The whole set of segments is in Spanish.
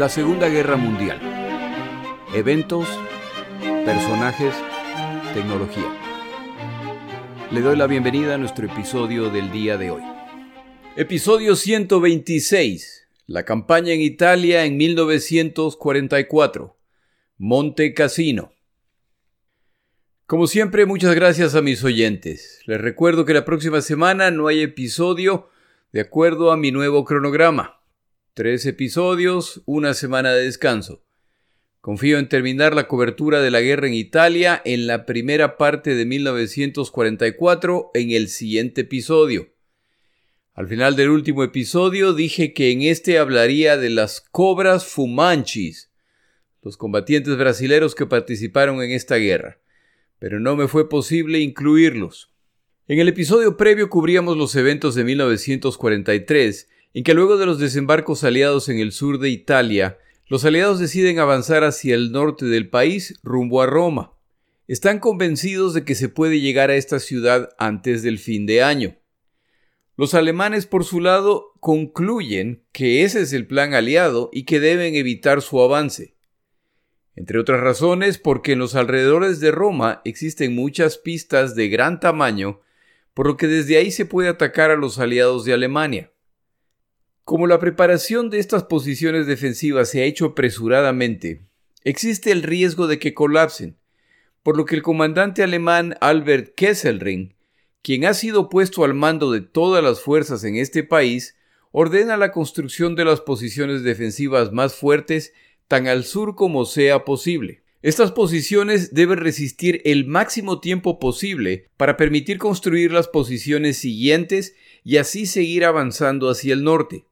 La Segunda Guerra Mundial. Eventos, personajes, tecnología. Le doy la bienvenida a nuestro episodio del día de hoy. Episodio 126. La campaña en Italia en 1944. Monte Cassino. Como siempre, muchas gracias a mis oyentes. Les recuerdo que la próxima semana no hay episodio de acuerdo a mi nuevo cronograma. Tres episodios, una semana de descanso. Confío en terminar la cobertura de la guerra en Italia en la primera parte de 1944 en el siguiente episodio. Al final del último episodio dije que en este hablaría de las cobras fumanchis, los combatientes brasileros que participaron en esta guerra, pero no me fue posible incluirlos. En el episodio previo cubríamos los eventos de 1943, en que luego de los desembarcos aliados en el sur de Italia, los aliados deciden avanzar hacia el norte del país rumbo a Roma. Están convencidos de que se puede llegar a esta ciudad antes del fin de año. Los alemanes, por su lado, concluyen que ese es el plan aliado y que deben evitar su avance. Entre otras razones, porque en los alrededores de Roma existen muchas pistas de gran tamaño por lo que desde ahí se puede atacar a los aliados de Alemania. Como la preparación de estas posiciones defensivas se ha hecho apresuradamente, existe el riesgo de que colapsen, por lo que el comandante alemán Albert Kesselring, quien ha sido puesto al mando de todas las fuerzas en este país, ordena la construcción de las posiciones defensivas más fuertes tan al sur como sea posible. Estas posiciones deben resistir el máximo tiempo posible para permitir construir las posiciones siguientes y así seguir avanzando hacia el norte.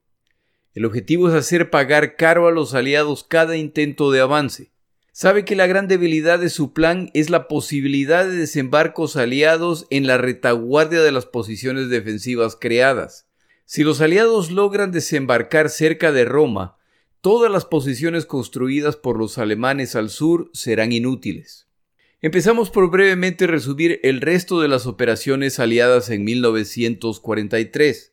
El objetivo es hacer pagar caro a los aliados cada intento de avance. Sabe que la gran debilidad de su plan es la posibilidad de desembarcos aliados en la retaguardia de las posiciones defensivas creadas. Si los aliados logran desembarcar cerca de Roma, todas las posiciones construidas por los alemanes al sur serán inútiles. Empezamos por brevemente resumir el resto de las operaciones aliadas en 1943.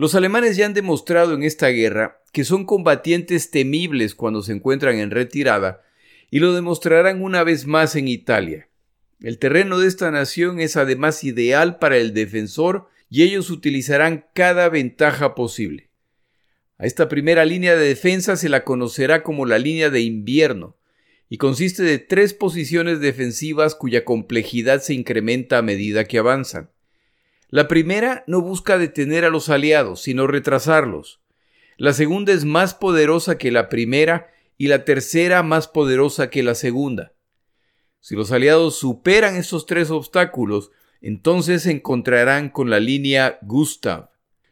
Los alemanes ya han demostrado en esta guerra que son combatientes temibles cuando se encuentran en retirada y lo demostrarán una vez más en Italia. El terreno de esta nación es además ideal para el defensor y ellos utilizarán cada ventaja posible. A esta primera línea de defensa se la conocerá como la línea de invierno, y consiste de tres posiciones defensivas cuya complejidad se incrementa a medida que avanzan. La primera no busca detener a los aliados, sino retrasarlos. La segunda es más poderosa que la primera y la tercera más poderosa que la segunda. Si los aliados superan estos tres obstáculos, entonces se encontrarán con la línea Gustav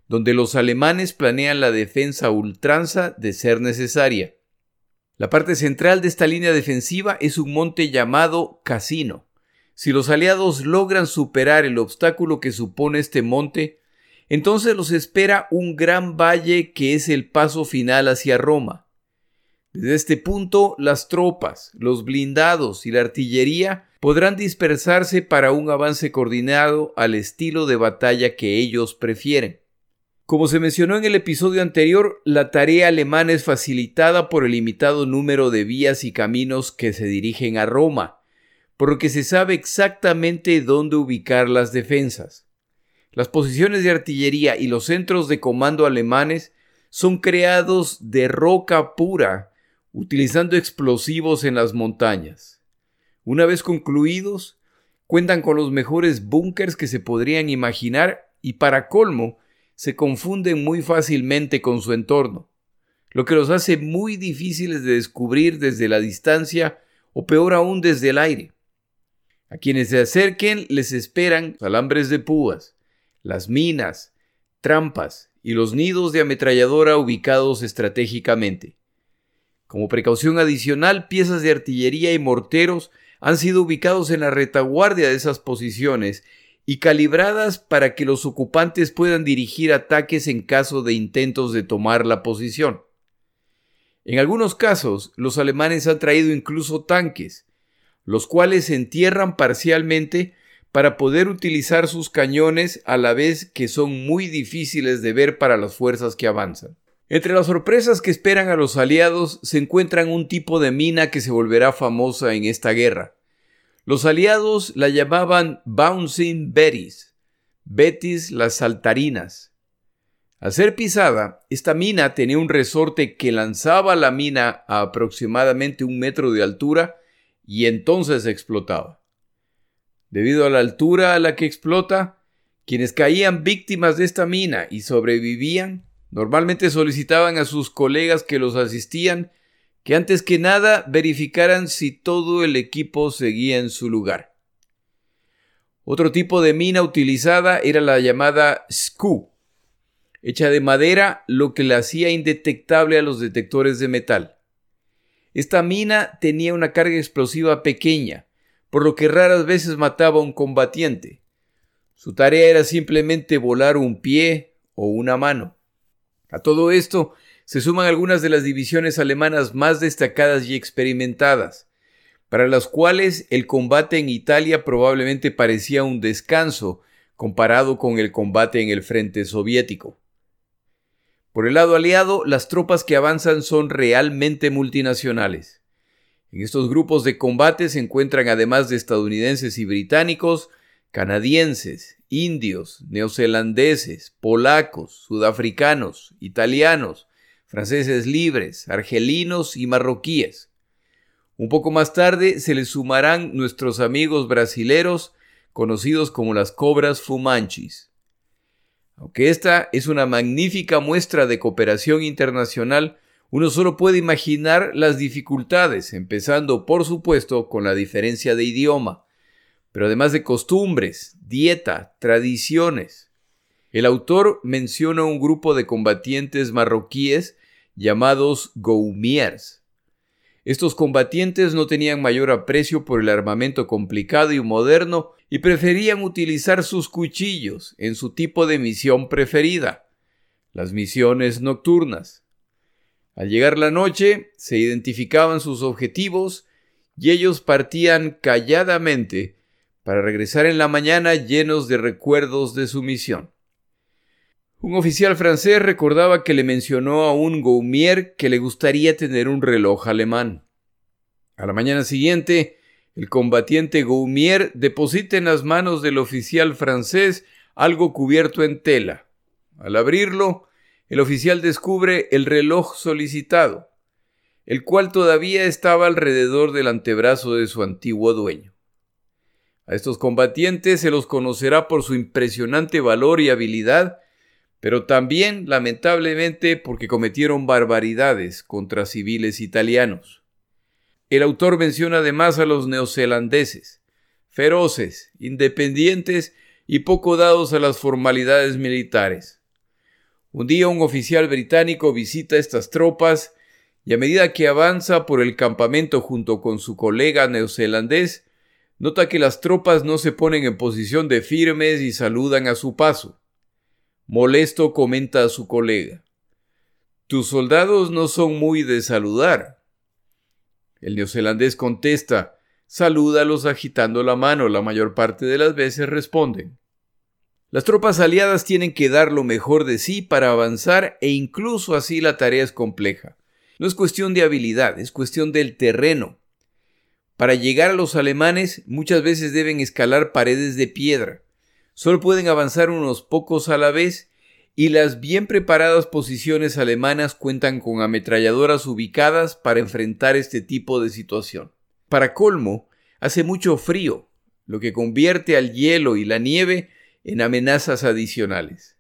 donde los alemanes planean la defensa ultranza de ser necesaria. La parte central de esta línea defensiva es un monte llamado Casino. Si los aliados logran superar el obstáculo que supone este monte, entonces los espera un gran valle que es el paso final hacia Roma. Desde este punto, las tropas, los blindados y la artillería podrán dispersarse para un avance coordinado al estilo de batalla que ellos prefieren. Como se mencionó en el episodio anterior, la tarea alemana es facilitada por el limitado número de vías y caminos que se dirigen a Roma, por lo que se sabe exactamente dónde ubicar las defensas. Las posiciones de artillería y los centros de comando alemanes son creados de roca pura, utilizando explosivos en las montañas. Una vez concluidos, cuentan con los mejores búnkers que se podrían imaginar y para colmo, se confunden muy fácilmente con su entorno, lo que los hace muy difíciles de descubrir desde la distancia o peor aún desde el aire. A quienes se acerquen les esperan alambres de púas, las minas, trampas y los nidos de ametralladora ubicados estratégicamente. Como precaución adicional, piezas de artillería y morteros han sido ubicados en la retaguardia de esas posiciones y calibradas para que los ocupantes puedan dirigir ataques en caso de intentos de tomar la posición. En algunos casos, los alemanes han traído incluso tanques, los cuales se entierran parcialmente para poder utilizar sus cañones a la vez que son muy difíciles de ver para las fuerzas que avanzan. Entre las sorpresas que esperan a los aliados se encuentran un tipo de mina que se volverá famosa en esta guerra. Los aliados la llamaban Bouncing Betties, Betis las saltarinas. Al ser pisada, esta mina tenía un resorte que lanzaba la mina a aproximadamente un metro de altura y entonces explotaba. Debido a la altura a la que explota, quienes caían víctimas de esta mina y sobrevivían, normalmente solicitaban a sus colegas que los asistían que antes que nada verificaran si todo el equipo seguía en su lugar. Otro tipo de mina utilizada era la llamada SCU, hecha de madera, lo que la hacía indetectable a los detectores de metal. Esta mina tenía una carga explosiva pequeña, por lo que raras veces mataba a un combatiente. Su tarea era simplemente volar un pie o una mano. A todo esto se suman algunas de las divisiones alemanas más destacadas y experimentadas, para las cuales el combate en Italia probablemente parecía un descanso comparado con el combate en el frente soviético. Por el lado aliado, las tropas que avanzan son realmente multinacionales. En estos grupos de combate se encuentran además de estadounidenses y británicos, canadienses, indios, neozelandeses, polacos, sudafricanos, italianos, franceses libres, argelinos y marroquíes. Un poco más tarde se les sumarán nuestros amigos brasileros, conocidos como las cobras fumanchis. Aunque esta es una magnífica muestra de cooperación internacional, uno solo puede imaginar las dificultades, empezando por supuesto con la diferencia de idioma, pero además de costumbres, dieta, tradiciones. El autor menciona un grupo de combatientes marroquíes llamados Goumiers, estos combatientes no tenían mayor aprecio por el armamento complicado y moderno y preferían utilizar sus cuchillos en su tipo de misión preferida, las misiones nocturnas. Al llegar la noche, se identificaban sus objetivos y ellos partían calladamente para regresar en la mañana llenos de recuerdos de su misión. Un oficial francés recordaba que le mencionó a un Gaumier que le gustaría tener un reloj alemán. A la mañana siguiente, el combatiente Gaumier deposita en las manos del oficial francés algo cubierto en tela. Al abrirlo, el oficial descubre el reloj solicitado, el cual todavía estaba alrededor del antebrazo de su antiguo dueño. A estos combatientes se los conocerá por su impresionante valor y habilidad pero también, lamentablemente, porque cometieron barbaridades contra civiles italianos. El autor menciona además a los neozelandeses, feroces, independientes y poco dados a las formalidades militares. Un día un oficial británico visita estas tropas y a medida que avanza por el campamento junto con su colega neozelandés, nota que las tropas no se ponen en posición de firmes y saludan a su paso. Molesto comenta a su colega. Tus soldados no son muy de saludar. El neozelandés contesta, salúdalos agitando la mano, la mayor parte de las veces responden. Las tropas aliadas tienen que dar lo mejor de sí para avanzar e incluso así la tarea es compleja. No es cuestión de habilidad, es cuestión del terreno. Para llegar a los alemanes muchas veces deben escalar paredes de piedra. Solo pueden avanzar unos pocos a la vez y las bien preparadas posiciones alemanas cuentan con ametralladoras ubicadas para enfrentar este tipo de situación. Para colmo, hace mucho frío, lo que convierte al hielo y la nieve en amenazas adicionales.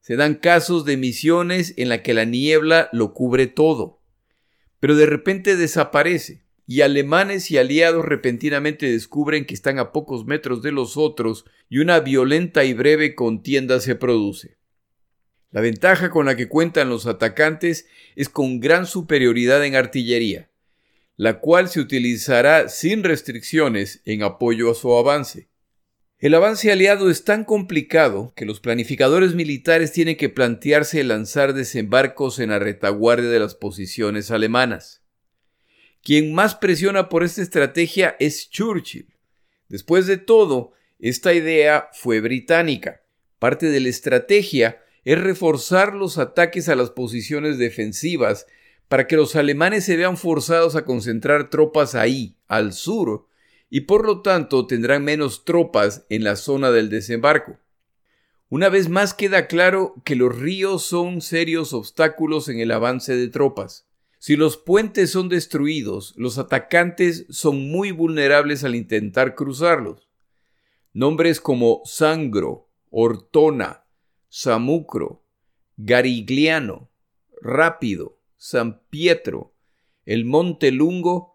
Se dan casos de misiones en la que la niebla lo cubre todo, pero de repente desaparece y alemanes y aliados repentinamente descubren que están a pocos metros de los otros y una violenta y breve contienda se produce. La ventaja con la que cuentan los atacantes es con gran superioridad en artillería, la cual se utilizará sin restricciones en apoyo a su avance. El avance aliado es tan complicado que los planificadores militares tienen que plantearse lanzar desembarcos en la retaguardia de las posiciones alemanas. Quien más presiona por esta estrategia es Churchill. Después de todo, esta idea fue británica. Parte de la estrategia es reforzar los ataques a las posiciones defensivas para que los alemanes se vean forzados a concentrar tropas ahí, al sur, y por lo tanto tendrán menos tropas en la zona del desembarco. Una vez más queda claro que los ríos son serios obstáculos en el avance de tropas. Si los puentes son destruidos, los atacantes son muy vulnerables al intentar cruzarlos. Nombres como Sangro, Ortona, Samucro, Garigliano, Rápido, San Pietro, el Monte Lungo,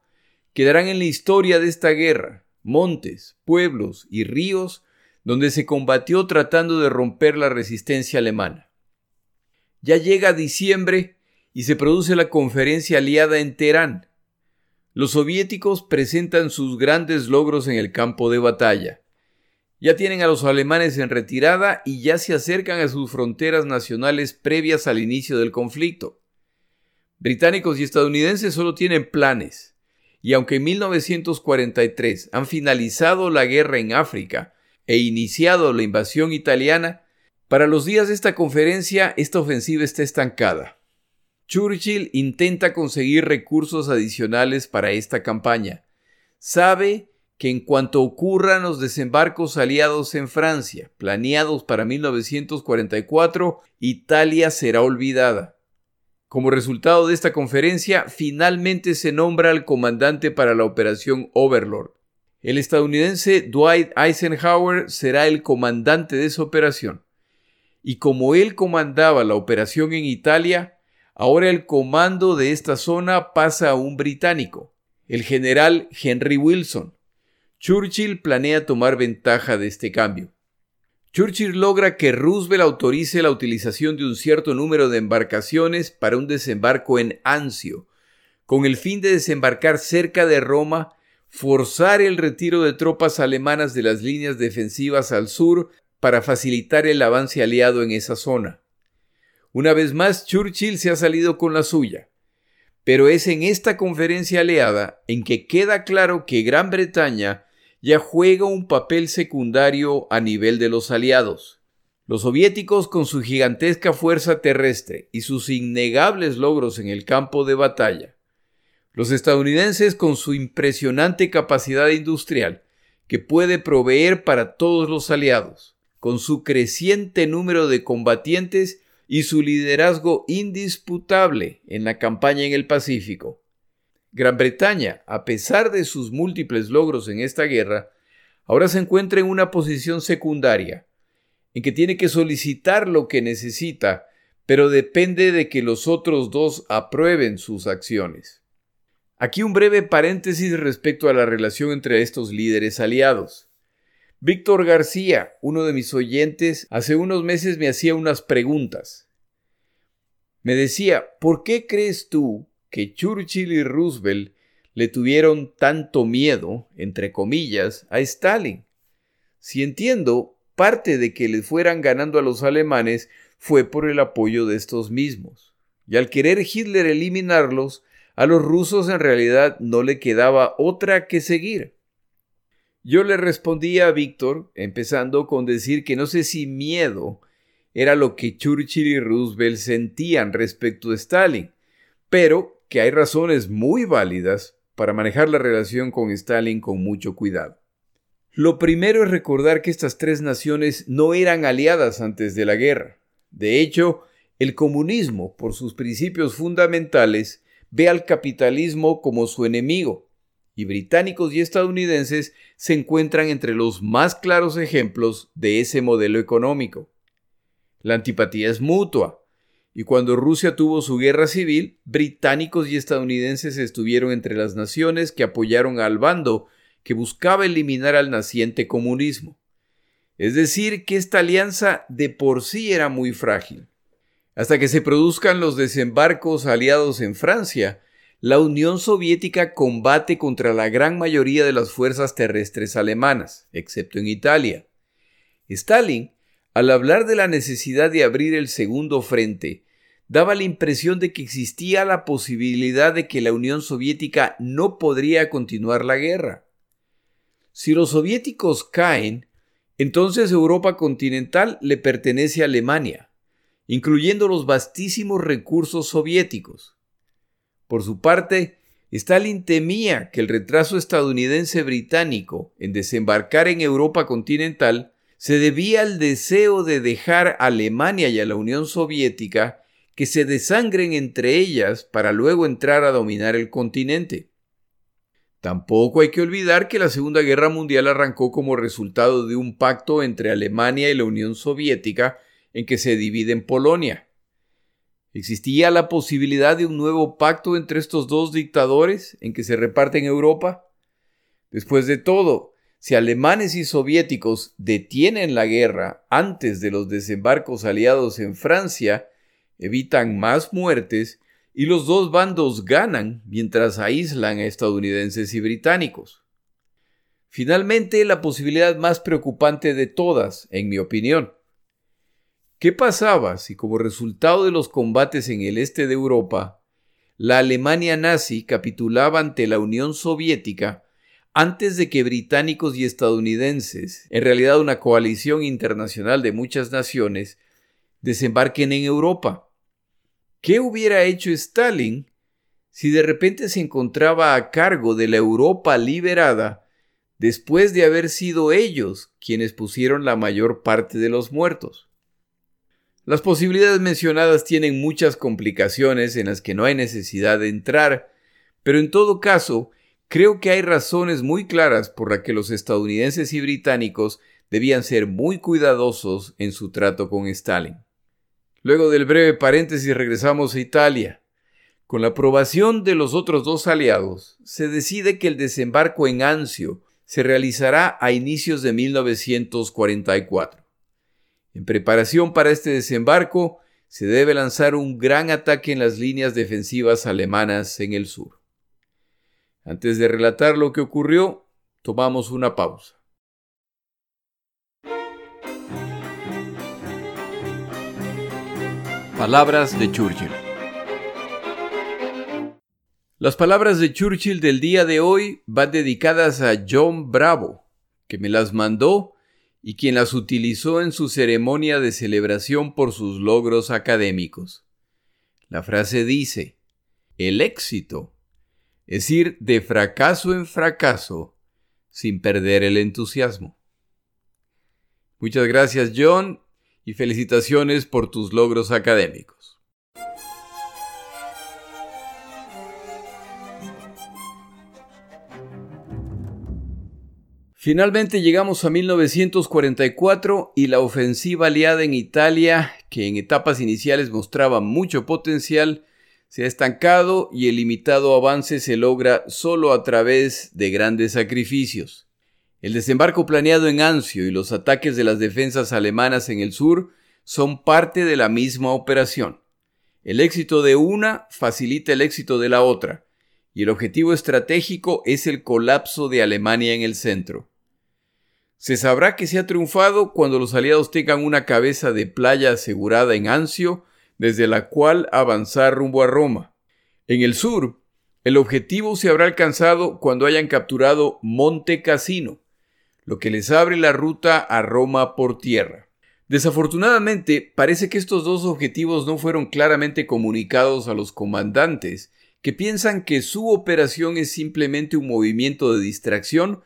quedarán en la historia de esta guerra, montes, pueblos y ríos donde se combatió tratando de romper la resistencia alemana. Ya llega diciembre y se produce la conferencia aliada en Teherán. Los soviéticos presentan sus grandes logros en el campo de batalla. Ya tienen a los alemanes en retirada y ya se acercan a sus fronteras nacionales previas al inicio del conflicto. Británicos y estadounidenses solo tienen planes, y aunque en 1943 han finalizado la guerra en África e iniciado la invasión italiana, para los días de esta conferencia esta ofensiva está estancada. Churchill intenta conseguir recursos adicionales para esta campaña. Sabe que en cuanto ocurran los desembarcos aliados en Francia, planeados para 1944, Italia será olvidada. Como resultado de esta conferencia, finalmente se nombra al comandante para la operación Overlord. El estadounidense Dwight Eisenhower será el comandante de esa operación. Y como él comandaba la operación en Italia, ahora el comando de esta zona pasa a un británico, el general Henry Wilson. Churchill planea tomar ventaja de este cambio. Churchill logra que Roosevelt autorice la utilización de un cierto número de embarcaciones para un desembarco en Anzio, con el fin de desembarcar cerca de Roma, forzar el retiro de tropas alemanas de las líneas defensivas al sur para facilitar el avance aliado en esa zona. Una vez más, Churchill se ha salido con la suya. Pero es en esta conferencia aliada en que queda claro que Gran Bretaña ya juega un papel secundario a nivel de los aliados. Los soviéticos, con su gigantesca fuerza terrestre y sus innegables logros en el campo de batalla, los estadounidenses con su impresionante capacidad industrial, que puede proveer para todos los aliados, con su creciente número de combatientes y su liderazgo indisputable en la campaña en el Pacífico. Gran Bretaña, a pesar de sus múltiples logros en esta guerra, ahora se encuentra en una posición secundaria, en que tiene que solicitar lo que necesita, pero depende de que los otros dos aprueben sus acciones. Aquí un breve paréntesis respecto a la relación entre estos líderes aliados. Víctor García, uno de mis oyentes, hace unos meses me hacía unas preguntas. Me decía, ¿por qué crees tú que Churchill y Roosevelt le tuvieron tanto miedo, entre comillas, a Stalin. Si entiendo, parte de que le fueran ganando a los alemanes fue por el apoyo de estos mismos. Y al querer Hitler eliminarlos, a los rusos en realidad no le quedaba otra que seguir. Yo le respondía a Víctor, empezando con decir que no sé si miedo era lo que Churchill y Roosevelt sentían respecto a Stalin, pero que hay razones muy válidas para manejar la relación con Stalin con mucho cuidado. Lo primero es recordar que estas tres naciones no eran aliadas antes de la guerra. De hecho, el comunismo, por sus principios fundamentales, ve al capitalismo como su enemigo, y británicos y estadounidenses se encuentran entre los más claros ejemplos de ese modelo económico. La antipatía es mutua, y cuando Rusia tuvo su guerra civil, británicos y estadounidenses estuvieron entre las naciones que apoyaron al bando que buscaba eliminar al naciente comunismo. Es decir, que esta alianza de por sí era muy frágil. Hasta que se produzcan los desembarcos aliados en Francia, la Unión Soviética combate contra la gran mayoría de las fuerzas terrestres alemanas, excepto en Italia. Stalin, al hablar de la necesidad de abrir el segundo frente, daba la impresión de que existía la posibilidad de que la Unión Soviética no podría continuar la guerra. Si los soviéticos caen, entonces Europa continental le pertenece a Alemania, incluyendo los vastísimos recursos soviéticos. Por su parte, Stalin temía que el retraso estadounidense británico en desembarcar en Europa continental se debía al deseo de dejar a Alemania y a la Unión Soviética que se desangren entre ellas para luego entrar a dominar el continente. Tampoco hay que olvidar que la Segunda Guerra Mundial arrancó como resultado de un pacto entre Alemania y la Unión Soviética en que se divide en Polonia. ¿Existía la posibilidad de un nuevo pacto entre estos dos dictadores en que se reparten Europa? Después de todo, si alemanes y soviéticos detienen la guerra antes de los desembarcos aliados en Francia, evitan más muertes y los dos bandos ganan mientras aíslan a estadounidenses y británicos. Finalmente, la posibilidad más preocupante de todas, en mi opinión, ¿Qué pasaba si como resultado de los combates en el este de Europa, la Alemania nazi capitulaba ante la Unión Soviética antes de que británicos y estadounidenses, en realidad una coalición internacional de muchas naciones, desembarquen en Europa? ¿Qué hubiera hecho Stalin si de repente se encontraba a cargo de la Europa liberada después de haber sido ellos quienes pusieron la mayor parte de los muertos? Las posibilidades mencionadas tienen muchas complicaciones en las que no hay necesidad de entrar, pero en todo caso, creo que hay razones muy claras por las que los estadounidenses y británicos debían ser muy cuidadosos en su trato con Stalin. Luego del breve paréntesis regresamos a Italia. Con la aprobación de los otros dos aliados, se decide que el desembarco en Anzio se realizará a inicios de 1944. En preparación para este desembarco, se debe lanzar un gran ataque en las líneas defensivas alemanas en el sur. Antes de relatar lo que ocurrió, tomamos una pausa. Palabras de Churchill. Las palabras de Churchill del día de hoy van dedicadas a John Bravo, que me las mandó y quien las utilizó en su ceremonia de celebración por sus logros académicos. La frase dice, el éxito es ir de fracaso en fracaso sin perder el entusiasmo. Muchas gracias John y felicitaciones por tus logros académicos. Finalmente llegamos a 1944 y la ofensiva aliada en Italia, que en etapas iniciales mostraba mucho potencial, se ha estancado y el limitado avance se logra solo a través de grandes sacrificios. El desembarco planeado en Anzio y los ataques de las defensas alemanas en el sur son parte de la misma operación. El éxito de una facilita el éxito de la otra, y el objetivo estratégico es el colapso de Alemania en el centro. Se sabrá que se ha triunfado cuando los aliados tengan una cabeza de playa asegurada en Anzio, desde la cual avanzar rumbo a Roma. En el sur, el objetivo se habrá alcanzado cuando hayan capturado Monte Cassino, lo que les abre la ruta a Roma por tierra. Desafortunadamente, parece que estos dos objetivos no fueron claramente comunicados a los comandantes, que piensan que su operación es simplemente un movimiento de distracción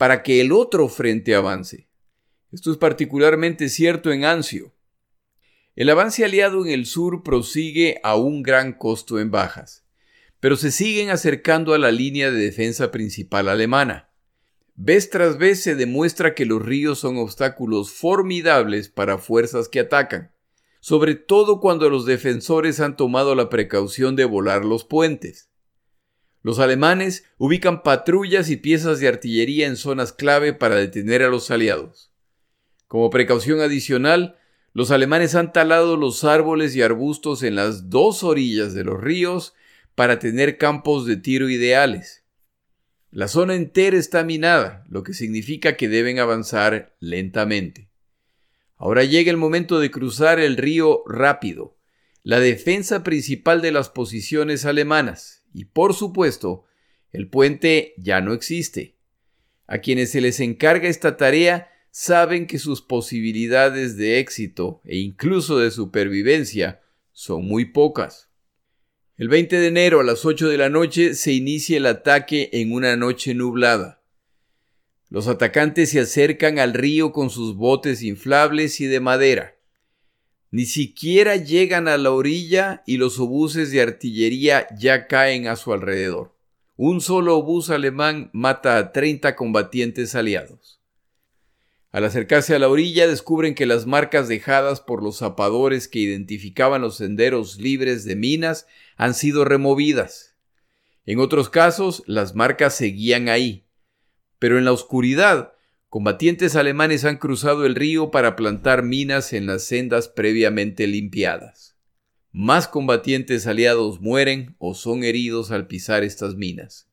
para que el otro frente avance. Esto es particularmente cierto en Anzio. El avance aliado en el sur prosigue a un gran costo en bajas, pero se siguen acercando a la línea de defensa principal alemana. Vez tras vez se demuestra que los ríos son obstáculos formidables para fuerzas que atacan, sobre todo cuando los defensores han tomado la precaución de volar los puentes. Los alemanes ubican patrullas y piezas de artillería en zonas clave para detener a los aliados. Como precaución adicional, los alemanes han talado los árboles y arbustos en las dos orillas de los ríos para tener campos de tiro ideales. La zona entera está minada, lo que significa que deben avanzar lentamente. Ahora llega el momento de cruzar el río rápido, la defensa principal de las posiciones alemanas y por supuesto, el puente ya no existe. A quienes se les encarga esta tarea saben que sus posibilidades de éxito e incluso de supervivencia son muy pocas. El 20 de enero a las 8 de la noche se inicia el ataque en una noche nublada. Los atacantes se acercan al río con sus botes inflables y de madera. Ni siquiera llegan a la orilla y los obuses de artillería ya caen a su alrededor. Un solo obús alemán mata a 30 combatientes aliados. Al acercarse a la orilla descubren que las marcas dejadas por los zapadores que identificaban los senderos libres de minas han sido removidas. En otros casos, las marcas seguían ahí. Pero en la oscuridad, combatientes alemanes han cruzado el río para plantar minas en las sendas previamente limpiadas. Más combatientes aliados mueren o son heridos al pisar estas minas.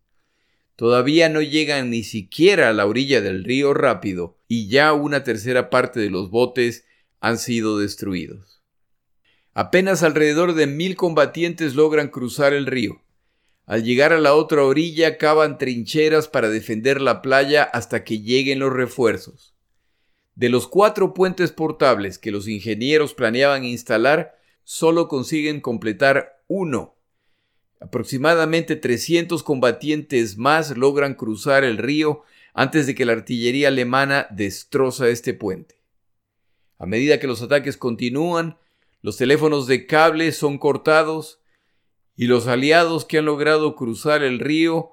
Todavía no llegan ni siquiera a la orilla del río rápido y ya una tercera parte de los botes han sido destruidos. Apenas alrededor de mil combatientes logran cruzar el río. Al llegar a la otra orilla cavan trincheras para defender la playa hasta que lleguen los refuerzos. De los cuatro puentes portables que los ingenieros planeaban instalar, solo consiguen completar uno. Aproximadamente 300 combatientes más logran cruzar el río antes de que la artillería alemana destroza este puente. A medida que los ataques continúan, los teléfonos de cable son cortados y los aliados que han logrado cruzar el río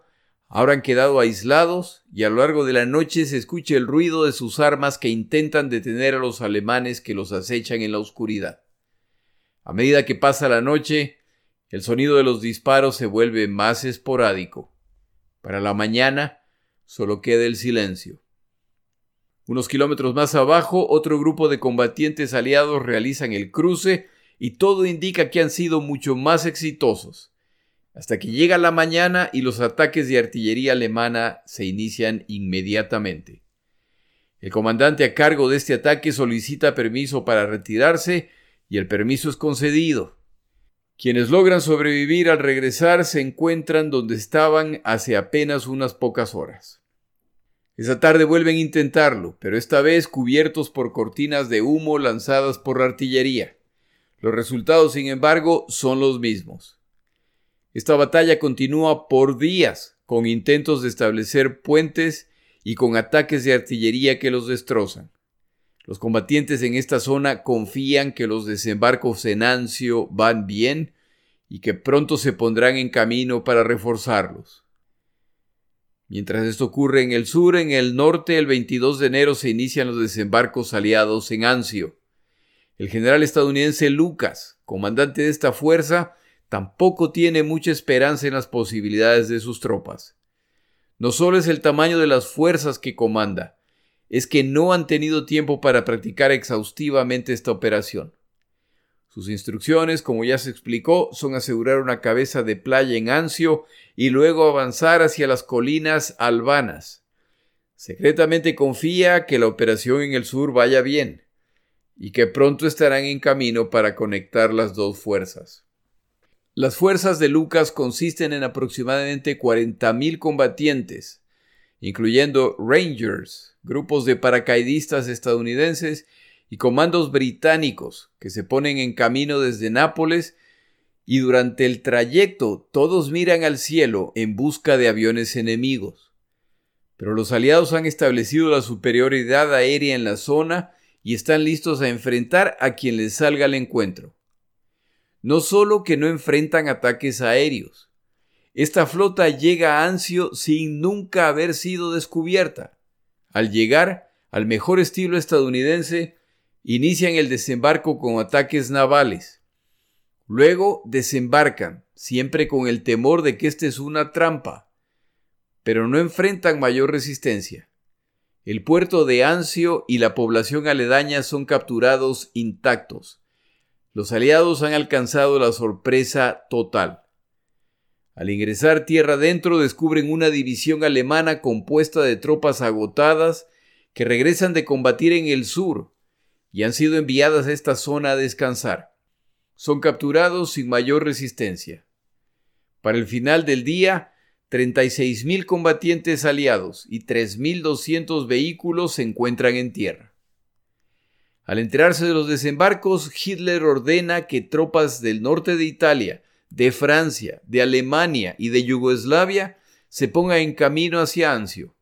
han quedado aislados y a lo largo de la noche se escucha el ruido de sus armas que intentan detener a los alemanes que los acechan en la oscuridad. A medida que pasa la noche, el sonido de los disparos se vuelve más esporádico. Para la mañana solo queda el silencio. Unos kilómetros más abajo, otro grupo de combatientes aliados realizan el cruce y todo indica que han sido mucho más exitosos, hasta que llega la mañana y los ataques de artillería alemana se inician inmediatamente. El comandante a cargo de este ataque solicita permiso para retirarse y el permiso es concedido. Quienes logran sobrevivir al regresar se encuentran donde estaban hace apenas unas pocas horas. Esa tarde vuelven a intentarlo, pero esta vez cubiertos por cortinas de humo lanzadas por la artillería. Los resultados, sin embargo, son los mismos. Esta batalla continúa por días, con intentos de establecer puentes y con ataques de artillería que los destrozan. Los combatientes en esta zona confían que los desembarcos en Anzio van bien y que pronto se pondrán en camino para reforzarlos. Mientras esto ocurre en el sur, en el norte, el 22 de enero se inician los desembarcos aliados en Anzio. El general estadounidense Lucas, comandante de esta fuerza, tampoco tiene mucha esperanza en las posibilidades de sus tropas. No solo es el tamaño de las fuerzas que comanda, es que no han tenido tiempo para practicar exhaustivamente esta operación. Sus instrucciones, como ya se explicó, son asegurar una cabeza de playa en Anzio y luego avanzar hacia las colinas albanas. Secretamente confía que la operación en el sur vaya bien y que pronto estarán en camino para conectar las dos fuerzas. Las fuerzas de Lucas consisten en aproximadamente 40.000 combatientes, incluyendo Rangers, grupos de paracaidistas estadounidenses y comandos británicos que se ponen en camino desde Nápoles y durante el trayecto todos miran al cielo en busca de aviones enemigos. Pero los aliados han establecido la superioridad aérea en la zona y están listos a enfrentar a quien les salga al encuentro. No solo que no enfrentan ataques aéreos, esta flota llega a Anzio sin nunca haber sido descubierta. Al llegar, al mejor estilo estadounidense, inician el desembarco con ataques navales. Luego desembarcan, siempre con el temor de que esta es una trampa, pero no enfrentan mayor resistencia. El puerto de Anzio y la población aledaña son capturados intactos. Los aliados han alcanzado la sorpresa total. Al ingresar tierra adentro descubren una división alemana compuesta de tropas agotadas que regresan de combatir en el sur y han sido enviadas a esta zona a descansar. Son capturados sin mayor resistencia. Para el final del día, 36.000 combatientes aliados y 3.200 vehículos se encuentran en tierra. Al enterarse de los desembarcos, Hitler ordena que tropas del norte de Italia, de Francia, de Alemania y de Yugoslavia se pongan en camino hacia Anzio.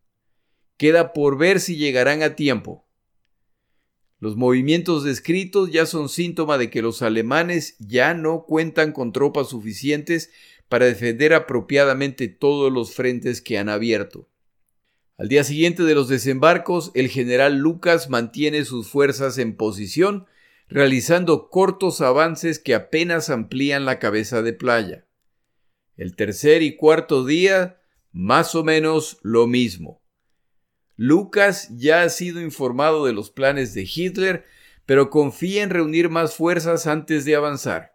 Queda por ver si llegarán a tiempo. Los movimientos descritos ya son síntoma de que los alemanes ya no cuentan con tropas suficientes para defender apropiadamente todos los frentes que han abierto. Al día siguiente de los desembarcos, el general Lucas mantiene sus fuerzas en posición, realizando cortos avances que apenas amplían la cabeza de playa. El tercer y cuarto día, más o menos lo mismo. Lucas ya ha sido informado de los planes de Hitler, pero confía en reunir más fuerzas antes de avanzar.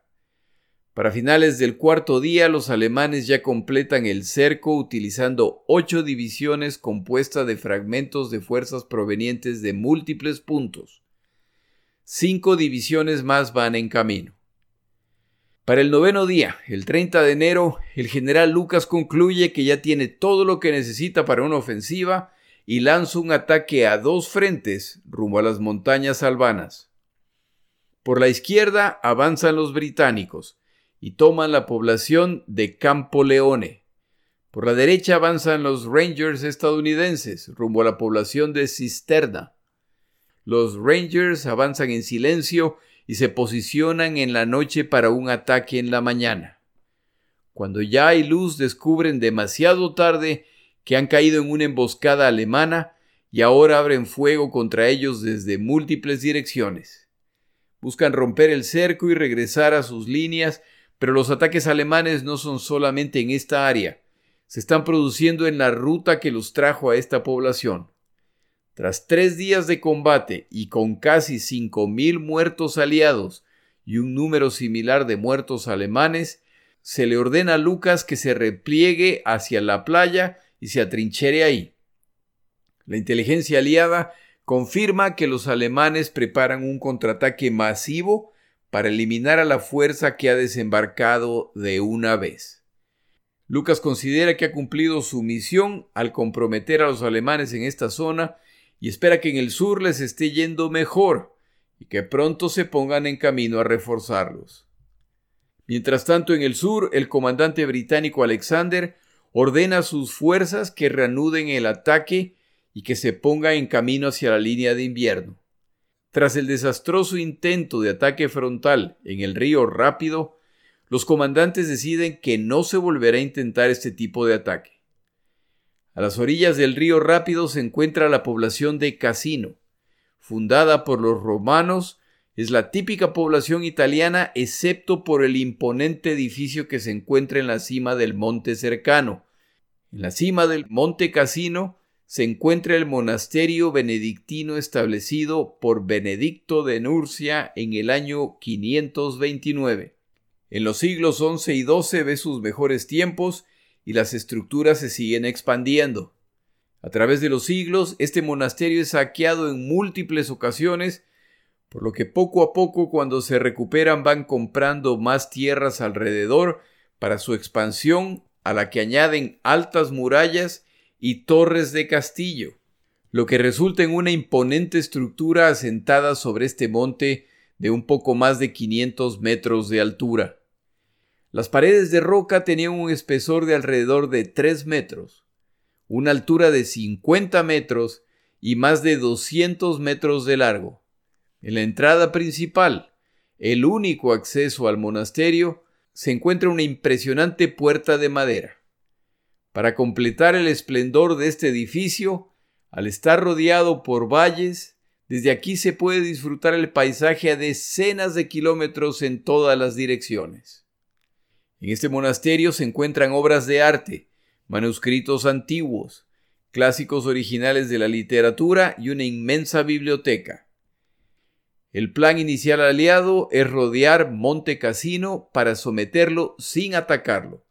Para finales del cuarto día, los alemanes ya completan el cerco utilizando ocho divisiones compuestas de fragmentos de fuerzas provenientes de múltiples puntos. Cinco divisiones más van en camino. Para el noveno día, el 30 de enero, el general Lucas concluye que ya tiene todo lo que necesita para una ofensiva y lanza un ataque a dos frentes rumbo a las montañas albanas. Por la izquierda avanzan los británicos, y toman la población de Campo Leone. Por la derecha avanzan los Rangers estadounidenses rumbo a la población de Cisterna. Los Rangers avanzan en silencio y se posicionan en la noche para un ataque en la mañana. Cuando ya hay luz descubren demasiado tarde que han caído en una emboscada alemana y ahora abren fuego contra ellos desde múltiples direcciones. Buscan romper el cerco y regresar a sus líneas pero los ataques alemanes no son solamente en esta área, se están produciendo en la ruta que los trajo a esta población. Tras tres días de combate y con casi cinco mil muertos aliados y un número similar de muertos alemanes, se le ordena a Lucas que se repliegue hacia la playa y se atrinchere ahí. La inteligencia aliada confirma que los alemanes preparan un contraataque masivo para eliminar a la fuerza que ha desembarcado de una vez. Lucas considera que ha cumplido su misión al comprometer a los alemanes en esta zona y espera que en el sur les esté yendo mejor y que pronto se pongan en camino a reforzarlos. Mientras tanto, en el sur, el comandante británico Alexander ordena a sus fuerzas que reanuden el ataque y que se pongan en camino hacia la línea de invierno. Tras el desastroso intento de ataque frontal en el río Rápido, los comandantes deciden que no se volverá a intentar este tipo de ataque. A las orillas del río Rápido se encuentra la población de Casino. Fundada por los romanos, es la típica población italiana excepto por el imponente edificio que se encuentra en la cima del monte cercano. En la cima del monte Casino se encuentra el monasterio benedictino establecido por Benedicto de Nurcia en el año 529. En los siglos XI y XII ve sus mejores tiempos y las estructuras se siguen expandiendo. A través de los siglos, este monasterio es saqueado en múltiples ocasiones, por lo que poco a poco cuando se recuperan van comprando más tierras alrededor para su expansión, a la que añaden altas murallas y torres de castillo, lo que resulta en una imponente estructura asentada sobre este monte de un poco más de 500 metros de altura. Las paredes de roca tenían un espesor de alrededor de 3 metros, una altura de 50 metros y más de 200 metros de largo. En la entrada principal, el único acceso al monasterio, se encuentra una impresionante puerta de madera. Para completar el esplendor de este edificio, al estar rodeado por valles, desde aquí se puede disfrutar el paisaje a decenas de kilómetros en todas las direcciones. En este monasterio se encuentran obras de arte, manuscritos antiguos, clásicos originales de la literatura y una inmensa biblioteca. El plan inicial aliado es rodear Monte Cassino para someterlo sin atacarlo.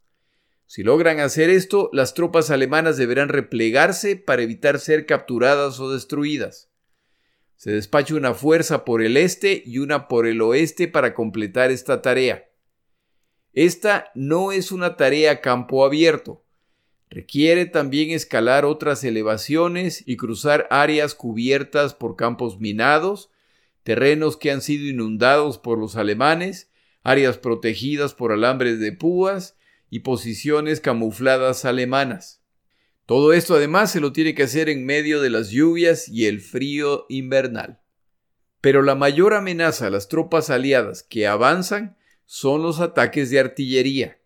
Si logran hacer esto, las tropas alemanas deberán replegarse para evitar ser capturadas o destruidas. Se despacha una fuerza por el este y una por el oeste para completar esta tarea. Esta no es una tarea a campo abierto. Requiere también escalar otras elevaciones y cruzar áreas cubiertas por campos minados, terrenos que han sido inundados por los alemanes, áreas protegidas por alambres de púas y posiciones camufladas alemanas. Todo esto además se lo tiene que hacer en medio de las lluvias y el frío invernal. Pero la mayor amenaza a las tropas aliadas que avanzan son los ataques de artillería.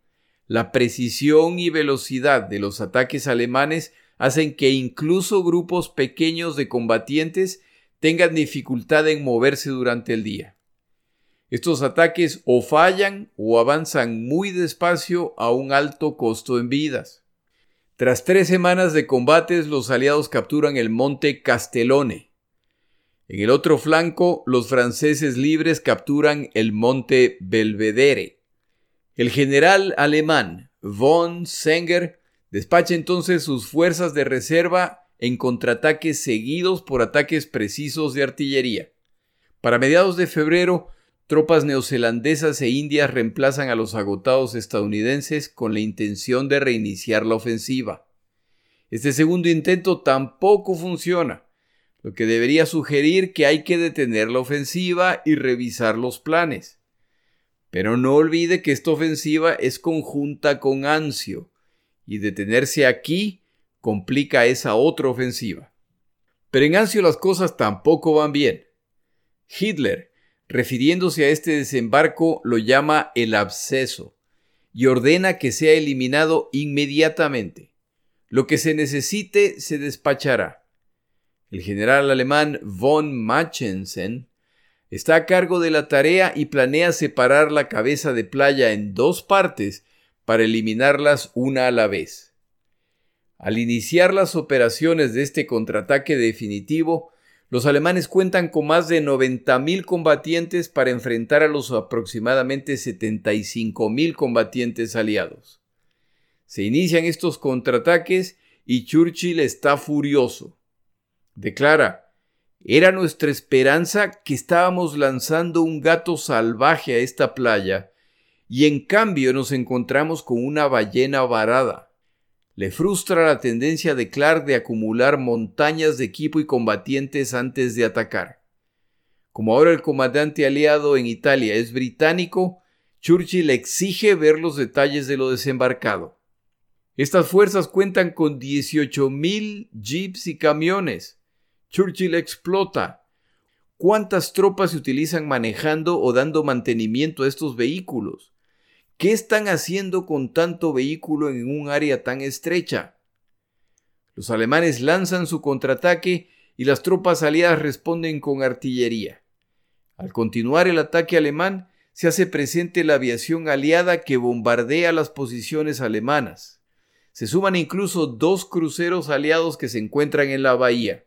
La precisión y velocidad de los ataques alemanes hacen que incluso grupos pequeños de combatientes tengan dificultad en moverse durante el día. Estos ataques o fallan o avanzan muy despacio a un alto costo en vidas. Tras tres semanas de combates, los aliados capturan el monte Castellone. En el otro flanco, los franceses libres capturan el monte Belvedere. El general alemán von Senger despacha entonces sus fuerzas de reserva en contraataques seguidos por ataques precisos de artillería. Para mediados de febrero, tropas neozelandesas e indias reemplazan a los agotados estadounidenses con la intención de reiniciar la ofensiva. Este segundo intento tampoco funciona, lo que debería sugerir que hay que detener la ofensiva y revisar los planes. Pero no olvide que esta ofensiva es conjunta con Anzio, y detenerse aquí complica esa otra ofensiva. Pero en Anzio las cosas tampoco van bien. Hitler, refiriéndose a este desembarco, lo llama el absceso y ordena que sea eliminado inmediatamente. Lo que se necesite se despachará. El general alemán von Machensen está a cargo de la tarea y planea separar la cabeza de playa en dos partes para eliminarlas una a la vez. Al iniciar las operaciones de este contraataque definitivo, los alemanes cuentan con más de 90.000 combatientes para enfrentar a los aproximadamente 75.000 combatientes aliados. Se inician estos contraataques y Churchill está furioso. Declara, era nuestra esperanza que estábamos lanzando un gato salvaje a esta playa y en cambio nos encontramos con una ballena varada. Le frustra la tendencia de Clark de acumular montañas de equipo y combatientes antes de atacar. Como ahora el comandante aliado en Italia es británico, Churchill exige ver los detalles de lo desembarcado. Estas fuerzas cuentan con 18.000 jeeps y camiones. Churchill explota. ¿Cuántas tropas se utilizan manejando o dando mantenimiento a estos vehículos? ¿Qué están haciendo con tanto vehículo en un área tan estrecha? Los alemanes lanzan su contraataque y las tropas aliadas responden con artillería. Al continuar el ataque alemán, se hace presente la aviación aliada que bombardea las posiciones alemanas. Se suman incluso dos cruceros aliados que se encuentran en la bahía.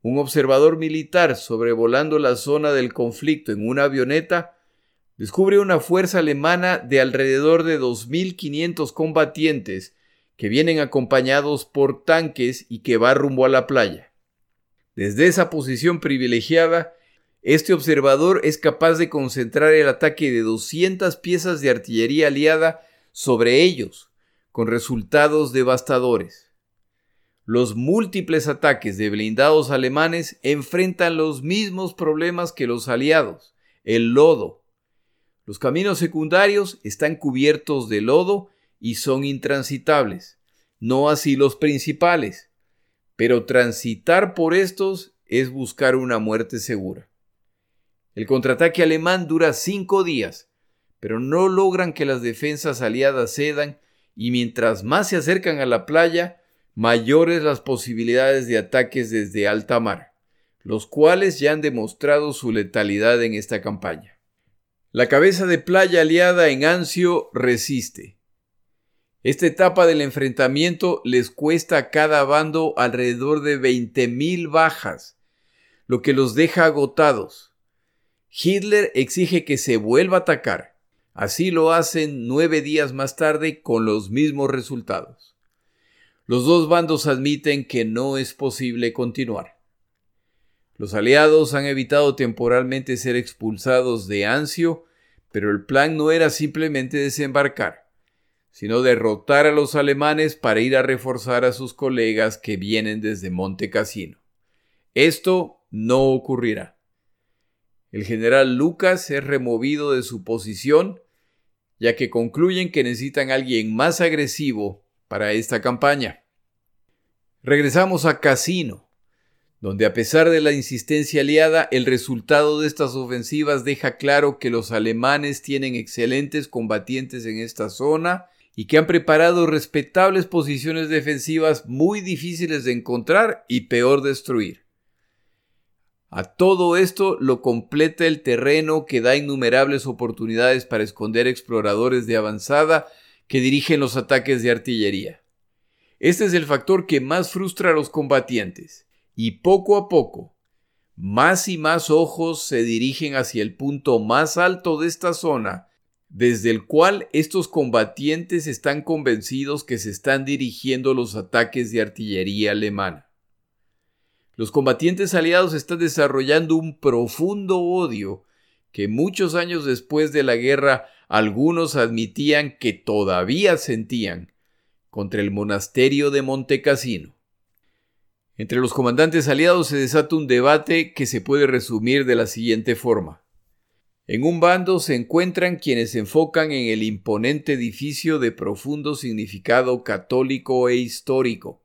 Un observador militar sobrevolando la zona del conflicto en una avioneta descubre una fuerza alemana de alrededor de 2.500 combatientes que vienen acompañados por tanques y que va rumbo a la playa. Desde esa posición privilegiada, este observador es capaz de concentrar el ataque de 200 piezas de artillería aliada sobre ellos, con resultados devastadores. Los múltiples ataques de blindados alemanes enfrentan los mismos problemas que los aliados, el lodo, los caminos secundarios están cubiertos de lodo y son intransitables, no así los principales, pero transitar por estos es buscar una muerte segura. El contraataque alemán dura cinco días, pero no logran que las defensas aliadas cedan y mientras más se acercan a la playa, mayores las posibilidades de ataques desde alta mar, los cuales ya han demostrado su letalidad en esta campaña. La cabeza de playa aliada en Anzio resiste. Esta etapa del enfrentamiento les cuesta a cada bando alrededor de 20.000 bajas, lo que los deja agotados. Hitler exige que se vuelva a atacar. Así lo hacen nueve días más tarde con los mismos resultados. Los dos bandos admiten que no es posible continuar. Los aliados han evitado temporalmente ser expulsados de Anzio, pero el plan no era simplemente desembarcar, sino derrotar a los alemanes para ir a reforzar a sus colegas que vienen desde Monte Cassino. Esto no ocurrirá. El general Lucas es removido de su posición, ya que concluyen que necesitan a alguien más agresivo para esta campaña. Regresamos a Cassino, donde a pesar de la insistencia aliada, el resultado de estas ofensivas deja claro que los alemanes tienen excelentes combatientes en esta zona y que han preparado respetables posiciones defensivas muy difíciles de encontrar y peor destruir. A todo esto lo completa el terreno que da innumerables oportunidades para esconder exploradores de avanzada que dirigen los ataques de artillería. Este es el factor que más frustra a los combatientes, y poco a poco, más y más ojos se dirigen hacia el punto más alto de esta zona, desde el cual estos combatientes están convencidos que se están dirigiendo los ataques de artillería alemana. Los combatientes aliados están desarrollando un profundo odio que muchos años después de la guerra algunos admitían que todavía sentían contra el monasterio de Montecassino. Entre los comandantes aliados se desata un debate que se puede resumir de la siguiente forma. En un bando se encuentran quienes se enfocan en el imponente edificio de profundo significado católico e histórico,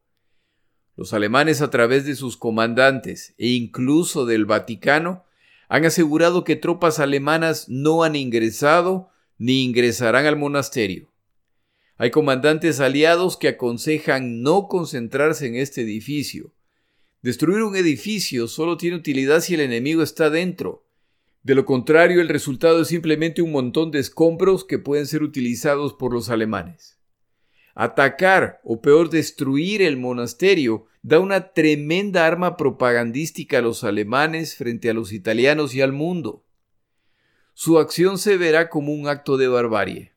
los alemanes a través de sus comandantes e incluso del Vaticano han asegurado que tropas alemanas no han ingresado ni ingresarán al monasterio. Hay comandantes aliados que aconsejan no concentrarse en este edificio. Destruir un edificio solo tiene utilidad si el enemigo está dentro. De lo contrario, el resultado es simplemente un montón de escombros que pueden ser utilizados por los alemanes. Atacar o peor destruir el monasterio da una tremenda arma propagandística a los alemanes frente a los italianos y al mundo. Su acción se verá como un acto de barbarie.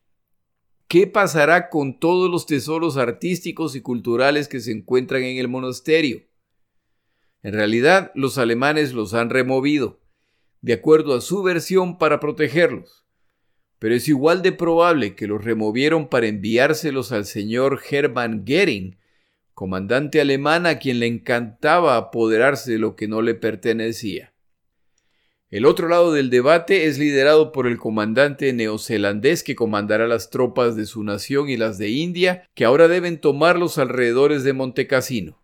¿Qué pasará con todos los tesoros artísticos y culturales que se encuentran en el monasterio? En realidad, los alemanes los han removido, de acuerdo a su versión, para protegerlos. Pero es igual de probable que los removieron para enviárselos al señor Hermann Goering, comandante alemán a quien le encantaba apoderarse de lo que no le pertenecía. El otro lado del debate es liderado por el comandante neozelandés que comandará las tropas de su nación y las de India, que ahora deben tomar los alrededores de Montecassino.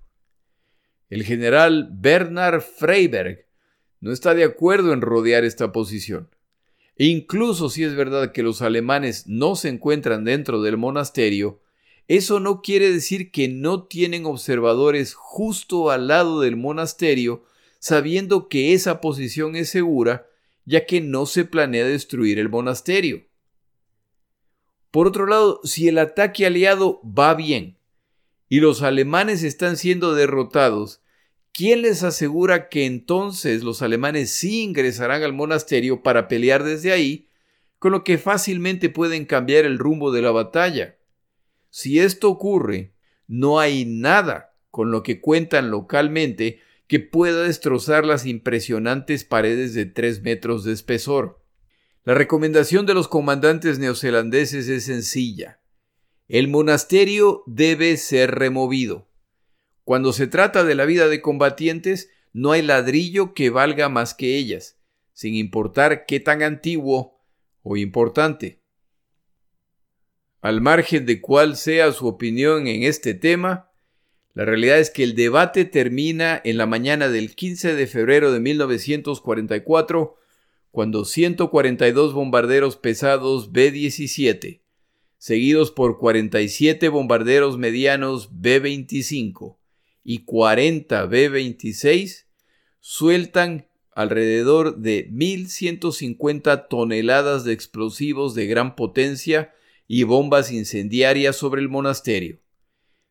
El general Bernard Freiberg no está de acuerdo en rodear esta posición. E incluso si es verdad que los alemanes no se encuentran dentro del monasterio, eso no quiere decir que no tienen observadores justo al lado del monasterio, sabiendo que esa posición es segura, ya que no se planea destruir el monasterio. Por otro lado, si el ataque aliado va bien y los alemanes están siendo derrotados, ¿quién les asegura que entonces los alemanes sí ingresarán al monasterio para pelear desde ahí, con lo que fácilmente pueden cambiar el rumbo de la batalla? Si esto ocurre, no hay nada con lo que cuentan localmente que pueda destrozar las impresionantes paredes de tres metros de espesor. La recomendación de los comandantes neozelandeses es sencilla. El monasterio debe ser removido. Cuando se trata de la vida de combatientes, no hay ladrillo que valga más que ellas, sin importar qué tan antiguo o importante. Al margen de cuál sea su opinión en este tema, la realidad es que el debate termina en la mañana del 15 de febrero de 1944, cuando 142 bombarderos pesados B-17, seguidos por 47 bombarderos medianos B-25 y 40 B-26, sueltan alrededor de 1.150 toneladas de explosivos de gran potencia y bombas incendiarias sobre el monasterio,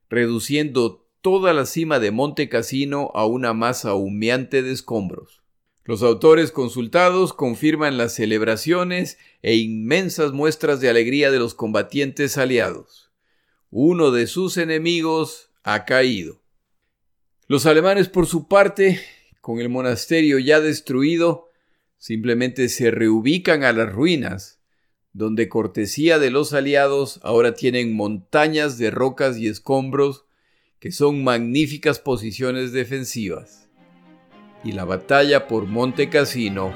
reduciendo toda la cima de Monte Cassino a una masa humeante de escombros. Los autores consultados confirman las celebraciones e inmensas muestras de alegría de los combatientes aliados. Uno de sus enemigos ha caído. Los alemanes, por su parte, con el monasterio ya destruido, simplemente se reubican a las ruinas donde cortesía de los aliados ahora tienen montañas de rocas y escombros que son magníficas posiciones defensivas. Y la batalla por Monte Cassino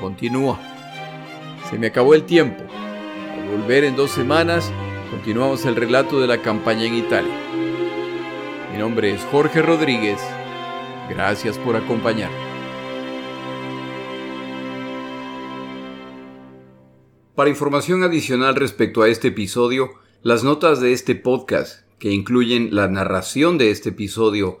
continúa. Se me acabó el tiempo. Al volver en dos semanas, continuamos el relato de la campaña en Italia. Mi nombre es Jorge Rodríguez. Gracias por acompañarme. Para información adicional respecto a este episodio, las notas de este podcast, que incluyen la narración de este episodio,